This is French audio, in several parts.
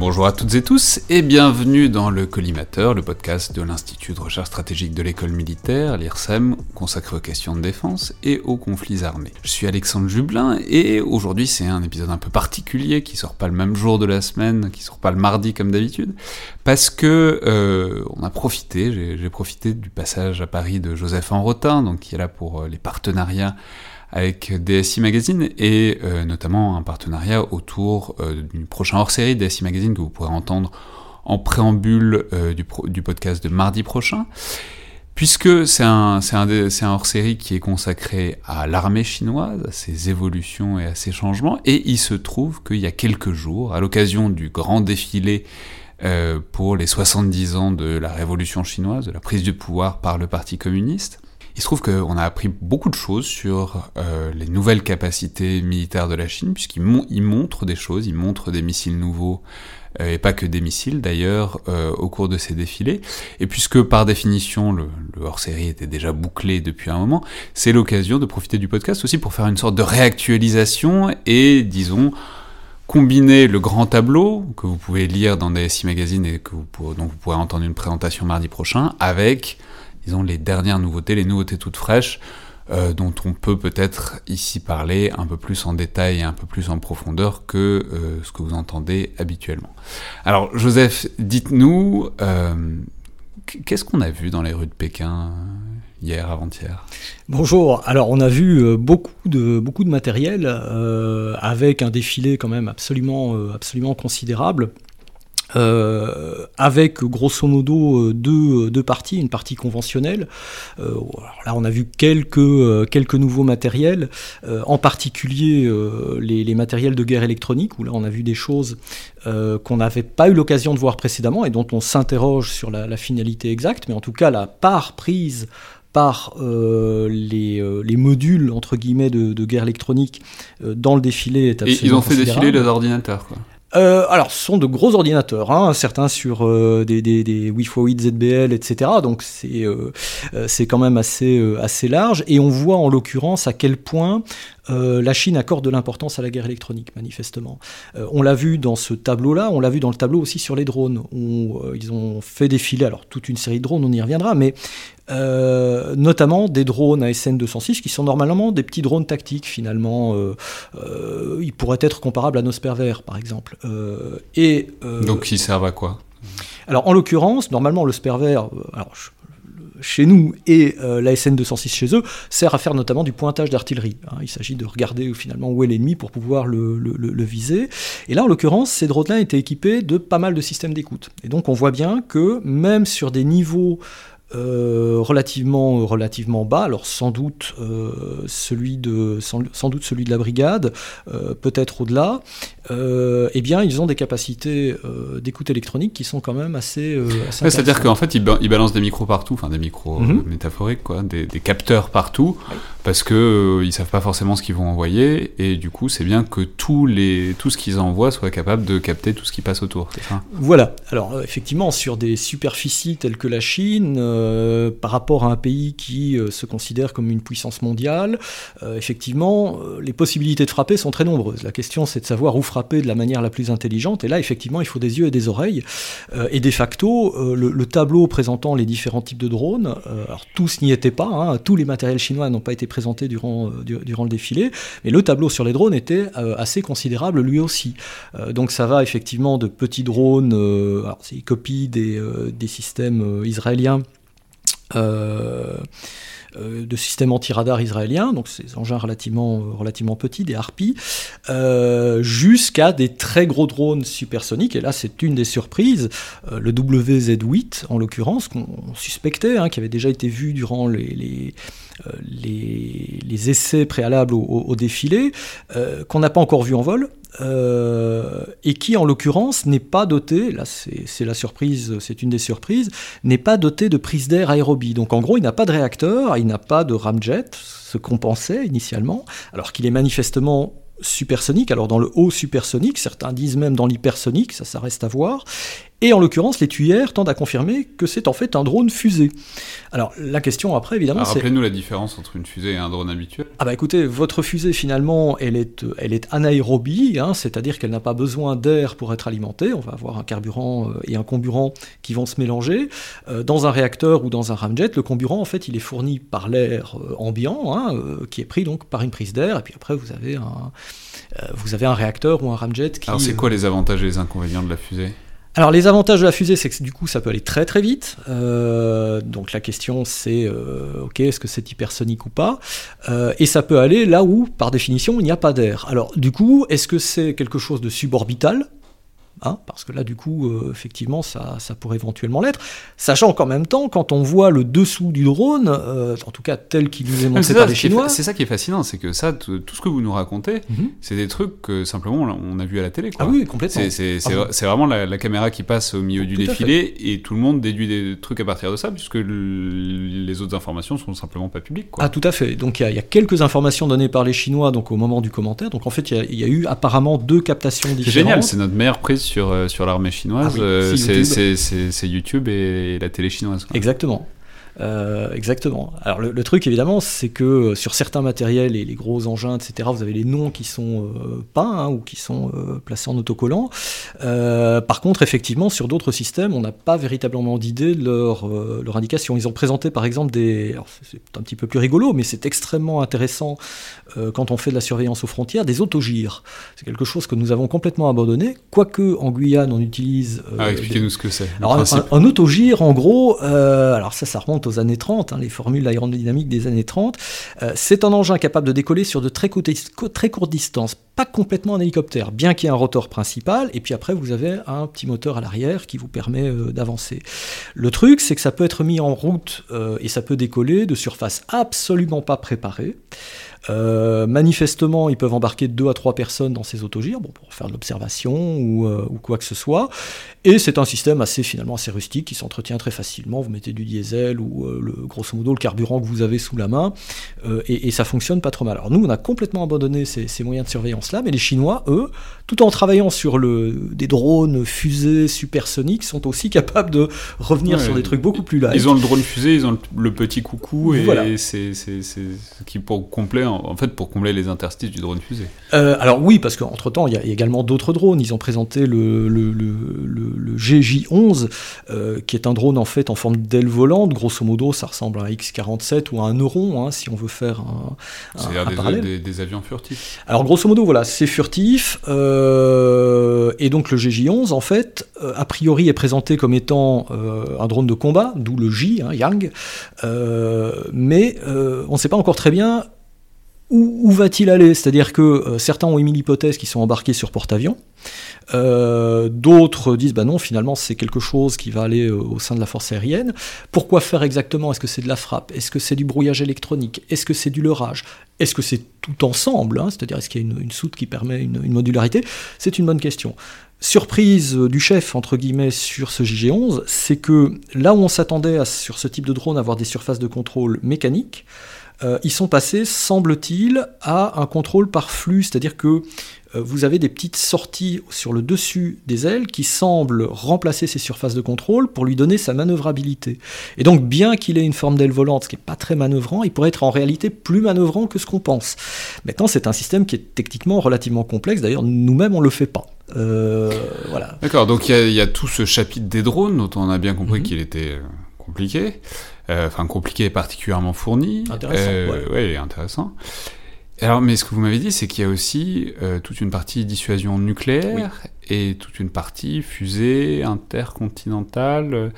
Bonjour à toutes et tous et bienvenue dans le Collimateur, le podcast de l'Institut de recherche stratégique de l'école militaire, l'IRSEM, consacré aux questions de défense et aux conflits armés. Je suis Alexandre Jublin et aujourd'hui c'est un épisode un peu particulier qui sort pas le même jour de la semaine, qui sort pas le mardi comme d'habitude, parce que euh, on a profité, j'ai profité du passage à Paris de Joseph Enrotin, donc qui est là pour euh, les partenariats avec DSI Magazine et euh, notamment un partenariat autour euh, d'une prochaine hors-série DSI Magazine que vous pourrez entendre en préambule euh, du, du, podcast de mardi prochain. Puisque c'est un hors-série qui est consacré à l'armée chinoise, à ses évolutions et à ses changements, et il se trouve qu'il y a quelques jours, à l'occasion du grand défilé euh, pour les 70 ans de la révolution chinoise, de la prise du pouvoir par le Parti communiste, il se trouve qu'on a appris beaucoup de choses sur euh, les nouvelles capacités militaires de la Chine, puisqu'il mon montre des choses, il montre des missiles nouveaux, euh, et pas que des missiles d'ailleurs, euh, au cours de ces défilés. Et puisque par définition le, hors-série était déjà bouclé depuis un moment, c'est l'occasion de profiter du podcast aussi pour faire une sorte de réactualisation et, disons, combiner le grand tableau que vous pouvez lire dans DSI Magazine et que dont vous pourrez entendre une présentation mardi prochain avec les dernières nouveautés, les nouveautés toutes fraîches, euh, dont on peut peut-être ici parler un peu plus en détail et un peu plus en profondeur que euh, ce que vous entendez habituellement. Alors, Joseph, dites-nous, euh, qu'est-ce qu'on a vu dans les rues de Pékin hier, avant-hier? Bonjour. Alors, on a vu beaucoup de beaucoup de matériel avec un défilé quand même absolument absolument considérable. Euh, avec grosso modo euh, deux, euh, deux, parties, une partie conventionnelle. Euh, là, on a vu quelques, quelques nouveaux matériels, en particulier les, les, matériels de guerre électronique, où là on a vu des choses qu'on n'avait pas eu l'occasion de voir précédemment et dont on s'interroge sur la, la, finalité exacte, mais en tout cas la part prise par euh, les, euh, les, modules entre guillemets de, de guerre électronique euh, dans le défilé est absolument Et ils ont fait défiler les ordinateurs quoi. Euh, alors, ce sont de gros ordinateurs, hein, certains sur euh, des, des, des Wi-Fi 8 ZBL, etc. Donc, c'est euh, c'est quand même assez, assez large. Et on voit en l'occurrence à quel point euh, la Chine accorde de l'importance à la guerre électronique, manifestement. Euh, on l'a vu dans ce tableau-là, on l'a vu dans le tableau aussi sur les drones, où euh, ils ont fait défiler, alors toute une série de drones, on y reviendra, mais notamment des drones ASN 206 qui sont normalement des petits drones tactiques finalement. ils pourraient être comparables à nos Sperver par exemple. et, Donc ils servent à quoi? alors en l'occurrence, normalement le Sperver, alors chez nous et euh, la SN 206 chez eux sert à faire notamment du pointage d'artillerie. Hein. Il s'agit de regarder finalement où est l'ennemi pour pouvoir le, viser. Et là, en l'occurrence, ces drones-là étaient équipés de pas mal de systèmes d'écoute. Et donc on voit bien que même sur des niveaux euh, relativement, relativement bas, alors sans doute, euh, celui de, sans, sans, doute celui de la brigade, euh, peut-être au-delà, eh bien ils ont des capacités d'écoute électronique qui sont quand même assez... assez ouais, C'est-à-dire qu'en fait ils, ba ils, balancent des micros partout, enfin des micros mm -hmm. métaphoriques, quoi, des, des, capteurs partout, parce que ils savent pas forcément ce qu'ils vont envoyer, et du coup c'est bien que tous les, tout ce qu'ils envoient soit capable de capter tout ce qui passe autour. Voilà, alors effectivement sur des superficies telles que la Chine, par rapport à un pays qui se considère comme une puissance mondiale, effectivement, les possibilités de frapper sont très nombreuses. La question, c'est de savoir où frapper de la manière la plus intelligente. Et là, effectivement, il faut des yeux et des oreilles. et de facto, le, tableau présentant les différents types de drones, alors tous n'y étaient pas, hein, tous les matériels chinois n'ont pas été présentés durant, le défilé, mais le tableau sur les drones était assez considérable lui aussi. donc ça va effectivement de petits drones, alors c'est une copie des systèmes israéliens. Euh, de systèmes anti-radar israéliens, donc ces engins relativement, petits, des harpies, euh, jusqu'à des très gros drones supersoniques. Et là, c'est une des surprises, euh, le WZ-8 en l'occurrence, qu'on suspectait, hein, qui avait déjà été vu durant les, essais préalables au défilé, qu'on n'a pas encore vu en vol. Euh, et qui en l'occurrence n'est pas doté, là c'est la surprise, c'est une des surprises, n'est pas doté de prise d'air aérobie. Donc en gros, il n'a pas de réacteur, il n'a pas de ramjet, ce qu'on pensait initialement, alors qu'il est manifestement supersonique. Alors dans le haut supersonique, certains disent même dans l'hypersonique, ça, ça reste à voir. Et en l'occurrence, les tuyères tendent à confirmer que c'est en fait un drone fusée. Alors la question après, évidemment, c'est... Rappelez-nous la différence entre une fusée et un drone habituel. Ah bah écoutez, votre fusée finalement, elle est, elle est anaérobie, hein, c'est-à-dire qu'elle n'a pas besoin d'air pour être alimentée. On va avoir un carburant euh, et un comburant qui vont se mélanger. Euh, dans un réacteur ou dans un ramjet, le comburant, en fait, il est fourni par l'air euh, ambiant, hein, qui est pris donc par une prise d'air, et puis après vous avez un, vous avez un réacteur ou un ramjet qui... Alors c'est quoi les avantages et les inconvénients de la fusée? Alors les avantages de la fusée, c'est que du coup ça peut aller très très vite. Euh, donc la question c'est, euh, ok, est-ce que c'est hypersonique ou pas? Euh, Et ça peut aller là où, par définition, il n'y a pas d'air. Alors du coup, est-ce que c'est quelque chose de suborbital? Hein, parce que là, du coup, euh, effectivement, ça, ça, pourrait éventuellement l'être. Sachant qu'en même temps, quand on voit le dessous du drone, euh, en tout cas tel qu'il nous est montré par les Chinois. C'est ça qui est fascinant, c'est que ça, tout ce que vous nous racontez, mhm. c'est des trucs que simplement on a vu à la télé. Quoi. Ah oui, complètement. C'est ah vraiment la, caméra qui passe au milieu du défilé et tout le monde déduit des trucs à partir de ça, puisque les autres informations sont simplement pas publiques. Quoi. Ah, tout à fait. Donc il y, a quelques informations données par les Chinois donc, au moment du commentaire. Donc en fait, il y, a eu apparemment deux captations différentes. C'est génial, c'est notre meilleure prise sur, euh, sur l'armée chinoise, ah euh, c'est YouTube et la télé chinoise. Exactement. Euh, exactement. Alors le, truc évidemment, c'est que euh, sur certains matériels et les gros engins, etc., vous avez les noms qui sont euh, peints hein, ou qui sont placés en autocollant. par contre, effectivement, sur d'autres systèmes, on n'a pas véritablement d'idée de leur, leur, indication. Ils ont présenté par exemple des... C'est un petit peu plus rigolo, mais c'est extrêmement intéressant quand on fait de la surveillance aux frontières, des autogires. C'est quelque chose que nous avons complètement abandonné, quoique en Guyane on utilise... ah, expliquez-nous ce que c'est. Alors un, un, autogire, en gros, alors ça, ça remonte années 30, hein, les formules aérodynamiques des années 30. Euh, c'est un engin capable de décoller sur de très, courtes distances, pas complètement un hélicoptère, bien qu'il y ait un rotor principal, et puis après vous avez un petit moteur à l'arrière qui vous permet euh, d'avancer. Le truc, c'est que ça peut être mis en route euh, et ça peut décoller de surface absolument pas préparée. Euh, manifestement, ils peuvent embarquer deux à trois personnes dans ces autogires bon, pour faire de l'observation ou, euh, ou, quoi que ce soit. Et c'est un système assez finalement assez rustique qui s'entretient très facilement. Vous mettez du diesel ou euh, le, grosso modo le carburant que vous avez sous la main et, et, ça fonctionne pas trop mal. Alors nous, on a complètement abandonné ces, ces moyens de surveillance là, mais les Chinois, eux, tout en travaillant sur le, des drones fusées supersoniques, sont aussi capables de revenir sur des trucs beaucoup plus light. Ils ont le drone fusée, ils ont le, petit coucou et voilà. c'est ce qui pour complet en fait pour combler les interstices du drone fusée. Euh, alors oui, parce qu'entre-temps, il y, a également d'autres drones. Ils ont présenté le, le, GJ-11, euh, qui est un drone en fait en forme d'aile volante. Grosso modo, ça ressemble à un X-47 ou à un Neuron, hein, si on veut faire un, C'est-à-dire des, des, avions furtifs. Alors grosso modo, voilà, c'est furtif. Euh, et donc le GJ-11, en fait, a priori est présenté comme étant un drone de combat, d'où le J, hein, Yang. mais on ne sait pas encore très bien où, va-t-il aller? C'est-à-dire que euh, certains ont émis l'hypothèse qu'ils sont embarqués sur porte-avions, euh, d'autres disent bah non, finalement c'est quelque chose qui va aller euh, au sein de la force aérienne. Pourquoi faire exactement? Est-ce que c'est de la frappe? Est-ce que c'est du brouillage électronique? Est-ce que c'est du leurrage? Est-ce que c'est tout ensemble hein? C'est-à-dire est-ce qu'il y a une, soute qui permet une, modularité? C'est une bonne question. Surprise du chef, entre guillemets, sur ce JG11, c'est que là où on s'attendait sur ce type de drone à avoir des surfaces de contrôle mécaniques, euh, ils sont passés, semble-t-il, à un contrôle par flux, c'est-à-dire que vous avez des petites sorties sur le dessus des ailes qui semblent remplacer ces surfaces de contrôle pour lui donner sa manœuvrabilité. Et donc, bien qu'il ait une forme d'aile volante, ce qui n'est pas très manœuvrant, il pourrait être en réalité plus manœuvrant que ce qu'on pense. Maintenant, c'est un système qui est techniquement relativement complexe. D'ailleurs, nous-mêmes, on ne le fait pas. Euh, voilà. D'accord, donc il y, a tout ce chapitre des drones dont on a bien compris mhm. qu'il était euh, compliqué, euh, enfin compliqué et particulièrement fourni. Intéressant. ouais. intéressant. Alors, mais ce que vous m'avez dit, c'est qu'il y a aussi toute une partie dissuasion nucléaire et toute une partie fusée intercontinentale.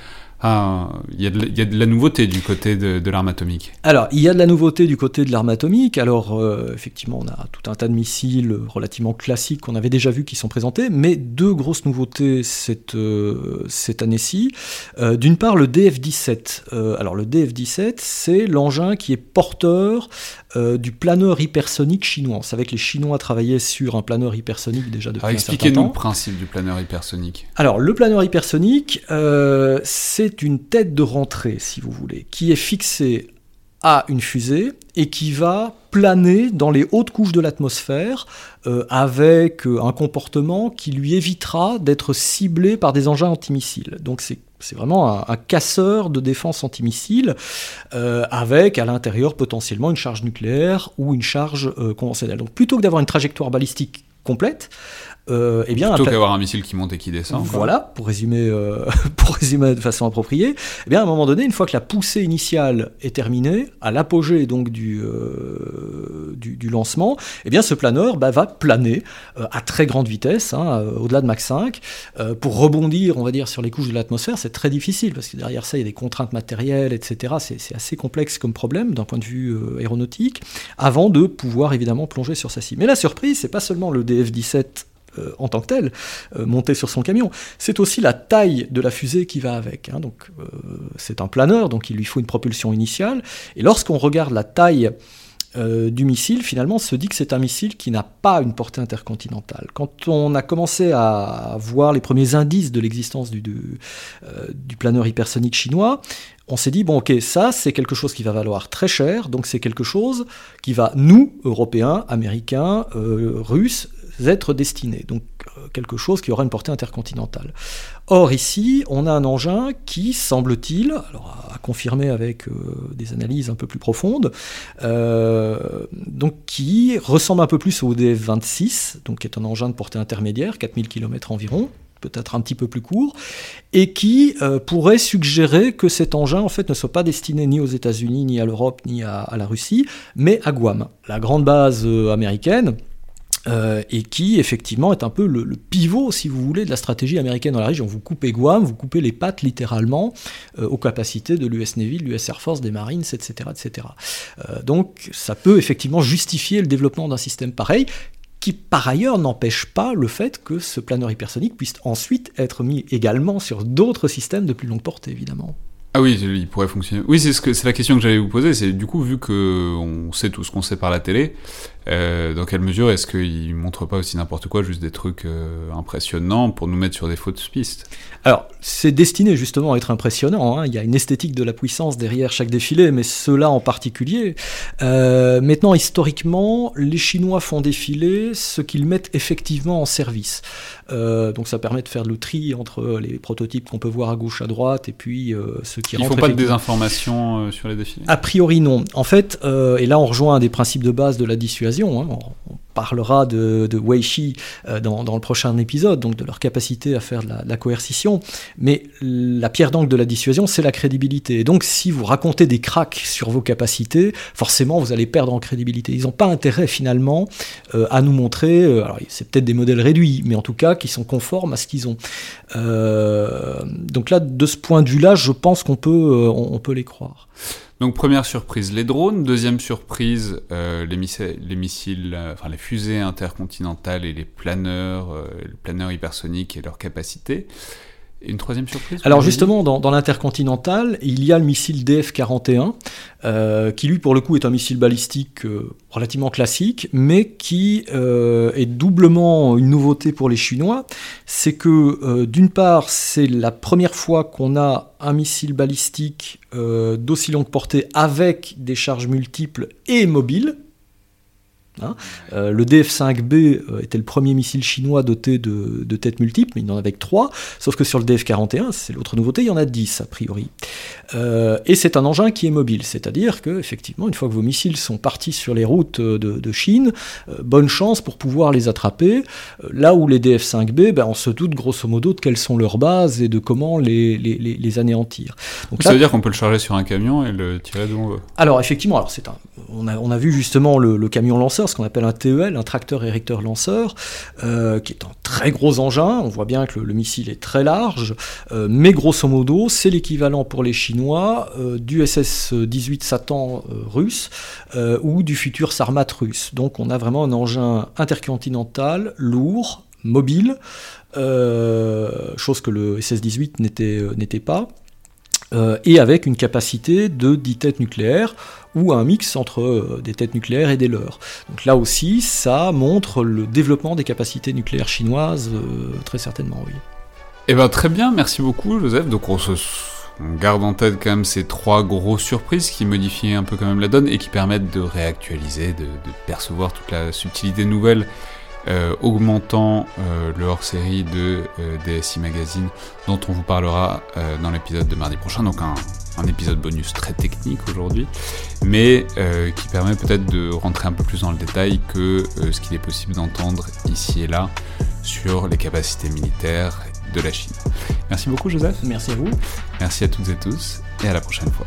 Ah, il y, a de la nouveauté du côté de, l'arme atomique. Alors, il y a de la nouveauté du côté de l'arme atomique. Alors, euh, effectivement, on a tout un tas de missiles relativement classiques qu'on avait déjà vus qui sont présentés, mais deux grosses nouveautés cette, euh, cette année-ci. Euh, d'une part, le DF-17. alors, le DF-17, c'est l'engin qui est porteur du planeur hypersonique chinois. On savait que les Chinois travaillaient sur un planeur hypersonique déjà depuis un certain temps. Expliquez-nous le principe du planeur hypersonique. Alors, le planeur hypersonique, c'est une tête de rentrée, si vous voulez, qui est fixée à une fusée et qui va planer dans les hautes couches de l'atmosphère euh, avec euh, un comportement qui lui évitera d'être ciblé par des engins antimissiles. Donc c'est vraiment un, casseur de défense antimissile euh, avec à l'intérieur potentiellement une charge nucléaire ou une charge conventionnelle. Donc plutôt que d'avoir une trajectoire balistique complète, euh, eh bien, Plutôt qu'avoir un missile qui monte et qui descend. Voilà, pour résumer, euh, pour résumer de façon appropriée. Eh bien, à un moment donné, une fois que la poussée initiale est terminée, à l'apogée donc du, euh, du, lancement, eh bien, ce planeur bah, va planer à très grande vitesse, hein, au-delà de Mach 5, pour rebondir, on va dire, sur les couches de l'atmosphère. C'est très difficile parce que derrière ça, il y a des contraintes matérielles, etc. C'est assez complexe comme problème d'un point de vue aéronautique, avant de pouvoir évidemment plonger sur sa cible. Mais la surprise, c'est pas seulement le DF-17 euh, en tant que tel, euh, monté sur son camion. C'est aussi la taille de la fusée qui va avec. Hein. Donc, euh, c'est un planeur, donc il lui faut une propulsion initiale. Et lorsqu'on regarde la taille du missile, finalement, on se dit que c'est un missile qui n'a pas une portée intercontinentale. Quand on a commencé à voir les premiers indices de l'existence du, du, planeur hypersonique chinois, on s'est dit, bon ok, ça c'est quelque chose qui va valoir très cher, donc c'est quelque chose qui va, nous, Européens, Américains, Russes, être destinés, donc euh, quelque chose qui aura une portée intercontinentale. Or ici, on a un engin qui, semble-t-il, alors à confirmer avec euh, des analyses un peu plus profondes, euh, donc qui ressemble un peu plus au DF-26, donc qui est un engin de portée intermédiaire, 4000 km environ, peut-être un petit peu plus court, et qui pourrait suggérer que cet engin en fait ne soit pas destiné ni aux États-Unis, ni à l'Europe, ni à, la Russie, mais à Guam, la grande base américaine euh, et qui effectivement est un peu le, pivot, si vous voulez, de la stratégie américaine dans la région. Vous coupez Guam, vous coupez les pattes littéralement euh, aux capacités de l'US Navy, de l'US Air Force, des Marines, etc. etc. Euh, donc ça peut effectivement justifier le développement d'un système pareil, qui par ailleurs n'empêche pas le fait que ce planeur hypersonique puisse ensuite être mis également sur d'autres systèmes de plus longue portée, évidemment. Ah oui, il pourrait fonctionner. Oui, c'est ce que la question que j'allais vous poser. C'est du coup vu que on sait tout ce qu'on sait par la télé, euh, dans quelle mesure est-ce qu'il montre pas aussi n'importe quoi, juste des trucs euh, impressionnants pour nous mettre sur des fausses pistes? Alors, c'est destiné justement à être impressionnant. Hein. Il y a une esthétique de la puissance derrière chaque défilé, mais cela en particulier. Euh, maintenant, historiquement, les Chinois font défiler ce qu'ils mettent effectivement en service. donc, ça permet de faire le tri entre les prototypes qu'on peut voir à gauche, à droite, et puis ceux qui Ils font pas de désinformation sur les défilés? A priori, non. En fait, et là, on rejoint un des principes de base de la dissuasion Hein. On, parlera de, de Weishi euh, dans, le prochain épisode, donc de leur capacité à faire de la, coercition. Mais la pierre d'angle de la dissuasion, c'est la crédibilité. Et donc, si vous racontez des cracks sur vos capacités, forcément, vous allez perdre en crédibilité. Ils n'ont pas intérêt, finalement, euh, à nous montrer, euh, c'est peut-être des modèles réduits, mais en tout cas, qui sont conformes à ce qu'ils ont. donc là, de ce point de vue-là, je pense qu'on peut, on peut les croire. Donc première surprise, les drones. Deuxième surprise, euh, les, missiles, les, missiles euh, enfin les fusées intercontinentales et les planeurs, euh, les planeurs hypersoniques et leurs capacités une troisième surprise Alors justement, dans, l'intercontinental, il y a le missile DF-41, euh, qui lui, pour le coup, est un missile balistique euh, relativement classique, mais qui euh, est doublement une nouveauté pour les Chinois. C'est que, d'une part, c'est la première fois qu'on a un missile balistique d'aussi longue portée avec des charges multiples et mobiles, Hein. Euh, le DF-5B euh, était le premier missile chinois doté de, têtes multiples, mais il n'en avait que 3, sauf que sur le DF-41, c'est l'autre nouveauté, il y en a 10 a priori. Euh, et c'est un engin qui est mobile, c'est-à-dire que effectivement, une fois que vos missiles sont partis sur les routes de, Chine, bonne chance pour pouvoir les attraper. là où les DF-5B, ben, on se doute grosso modo de quelles sont leurs bases et de comment les, les, anéantir. Donc, ça veut dire qu'on peut le charger sur un camion et le tirer d'où on veut Alors effectivement, alors c'est un, on, a, on a vu justement le, le camion lanceur ce qu'on appelle un TEL, un tracteur érecteur lanceur, euh, qui est un très gros engin. On voit bien que le, missile est très large, euh, mais grosso modo, c'est l'équivalent pour les Chinois euh, du SS-18 Satan russe ou du futur Sarmat russe. Donc on a vraiment un engin intercontinental, lourd, mobile, chose que le SS-18 n'était pas. Et avec une capacité de 10 têtes nucléaires ou un mix entre euh, des têtes nucléaires et des leurs. Donc là aussi, ça montre le développement des capacités nucléaires chinoises, euh, très certainement, oui. Eh ben très bien, merci beaucoup Joseph. Donc on, se, garde en tête quand même ces trois grosses surprises qui modifient un peu quand même la donne et qui permettent de réactualiser, de percevoir toute la subtilité nouvelle euh, augmentant euh, le hors-série de euh, DSI Magazine dont on vous parlera dans l'épisode de mardi prochain, donc un, un épisode bonus très technique aujourd'hui, mais qui permet peut-être de rentrer un peu plus dans le détail que ce qu'il est possible d'entendre ici et là sur les capacités militaires de la Chine. Merci beaucoup Joseph. Merci à vous. Merci à toutes et tous et à la prochaine fois.